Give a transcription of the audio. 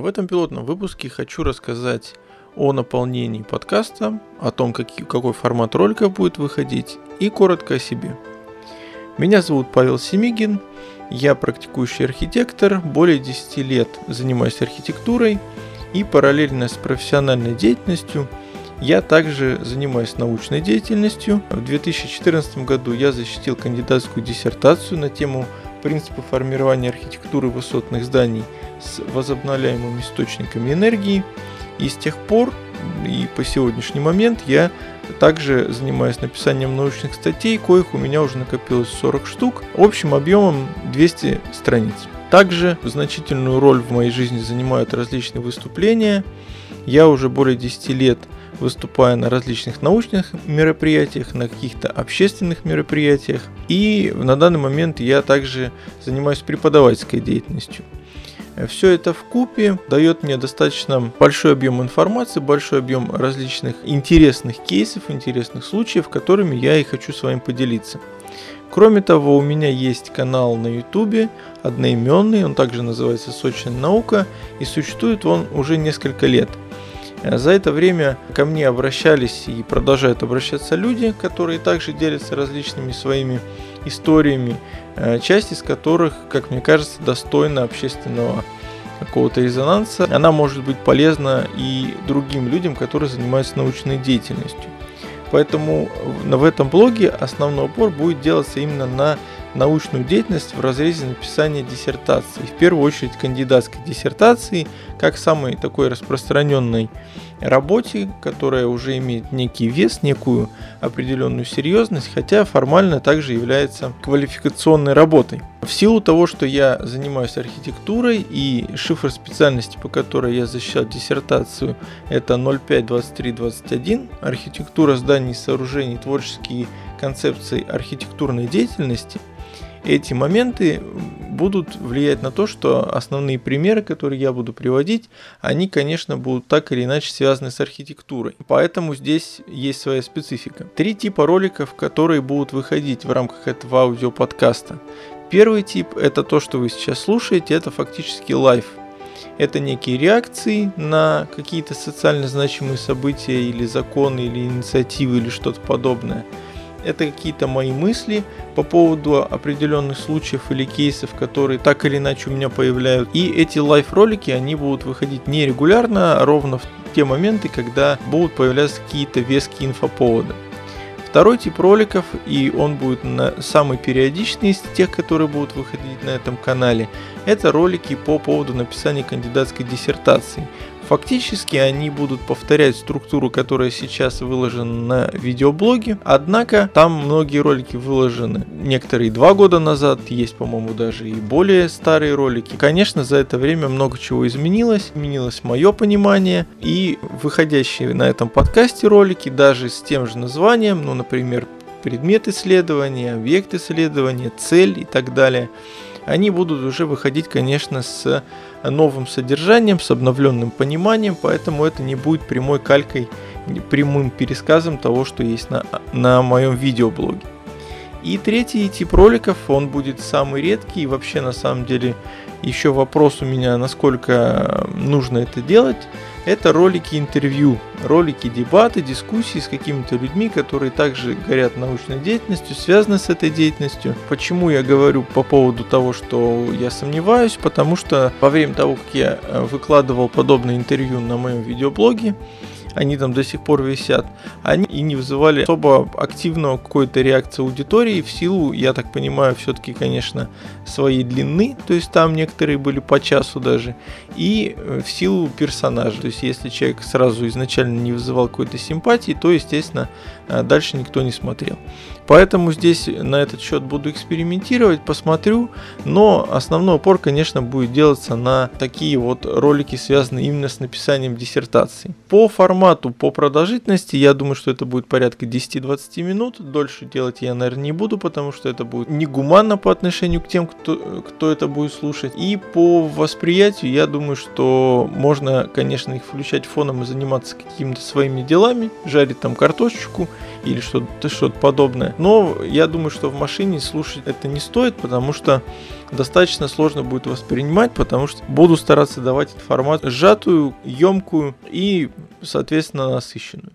В этом пилотном выпуске хочу рассказать о наполнении подкаста, о том, какие, какой формат ролика будет выходить и коротко о себе. Меня зовут Павел Семигин, я практикующий архитектор, более 10 лет занимаюсь архитектурой и параллельно с профессиональной деятельностью я также занимаюсь научной деятельностью. В 2014 году я защитил кандидатскую диссертацию на тему принципы формирования архитектуры высотных зданий с возобновляемыми источниками энергии. И с тех пор и по сегодняшний момент я также занимаюсь написанием научных статей, коих у меня уже накопилось 40 штук, общим объемом 200 страниц. Также значительную роль в моей жизни занимают различные выступления. Я уже более 10 лет выступаю на различных научных мероприятиях, на каких-то общественных мероприятиях. И на данный момент я также занимаюсь преподавательской деятельностью. Все это в купе дает мне достаточно большой объем информации, большой объем различных интересных кейсов, интересных случаев, которыми я и хочу с вами поделиться. Кроме того, у меня есть канал на YouTube, одноименный, он также называется «Сочная наука», и существует он уже несколько лет. За это время ко мне обращались и продолжают обращаться люди, которые также делятся различными своими историями, э, часть из которых, как мне кажется, достойна общественного какого-то резонанса. Она может быть полезна и другим людям, которые занимаются научной деятельностью. Поэтому в этом блоге основной упор будет делаться именно на научную деятельность в разрезе написания диссертации. В первую очередь кандидатской диссертации, как самой такой распространенной работе, которая уже имеет некий вес, некую определенную серьезность, хотя формально также является квалификационной работой. В силу того, что я занимаюсь архитектурой и шифр специальности, по которой я защищал диссертацию, это 052321, архитектура зданий, сооружений, творческие концепции архитектурной деятельности – эти моменты будут влиять на то, что основные примеры, которые я буду приводить, они, конечно, будут так или иначе связаны с архитектурой. Поэтому здесь есть своя специфика. Три типа роликов, которые будут выходить в рамках этого аудиоподкаста. Первый тип – это то, что вы сейчас слушаете, это фактически live. Это некие реакции на какие-то социально значимые события или законы, или инициативы, или что-то подобное – это какие-то мои мысли по поводу определенных случаев или кейсов, которые так или иначе у меня появляются. И эти live-ролики, они будут выходить не регулярно, а ровно в те моменты, когда будут появляться какие-то веские инфоповоды. Второй тип роликов, и он будет на самый периодичный из тех, которые будут выходить на этом канале, это ролики по поводу написания кандидатской диссертации. Фактически они будут повторять структуру, которая сейчас выложена на видеоблоге, однако там многие ролики выложены. Некоторые два года назад, есть, по-моему, даже и более старые ролики. Конечно, за это время много чего изменилось, изменилось мое понимание, и выходящие на этом подкасте ролики, даже с тем же названием, ну, например, предмет исследования, объект исследования, цель и так далее – они будут уже выходить, конечно, с новым содержанием, с обновленным пониманием, поэтому это не будет прямой калькой, прямым пересказом того, что есть на, на моем видеоблоге. И третий тип роликов, он будет самый редкий, и вообще на самом деле еще вопрос у меня, насколько нужно это делать это ролики интервью, ролики дебаты, дискуссии с какими-то людьми, которые также горят научной деятельностью, связаны с этой деятельностью. Почему я говорю по поводу того, что я сомневаюсь? Потому что во время того, как я э, выкладывал подобное интервью на моем видеоблоге, они там до сих пор висят, они и не вызывали особо активного какой-то реакции аудитории в силу, я так понимаю, все-таки, конечно, своей длины, то есть там некоторые были по часу даже, и э, в силу персонажа, то есть если человек сразу изначально не вызывал какой-то симпатии, то, естественно, э, дальше никто не смотрел. Поэтому здесь на этот счет буду экспериментировать, посмотрю, но основной упор, конечно, будет делаться на такие вот ролики, связанные именно с написанием диссертации. По формату, по продолжительности, я думаю, что это будет порядка 10-20 минут. Дольше делать я, наверное, не буду, потому что это будет негуманно по отношению к тем, кто, кто это будет слушать. И по восприятию, я думаю, что можно, конечно, их включать фоном и заниматься какими-то своими делами, жарить там картошечку или что-то что подобное. Но я думаю, что в машине слушать это не стоит, потому что достаточно сложно будет воспринимать, потому что буду стараться давать информацию сжатую, емкую и, соответственно, насыщенную.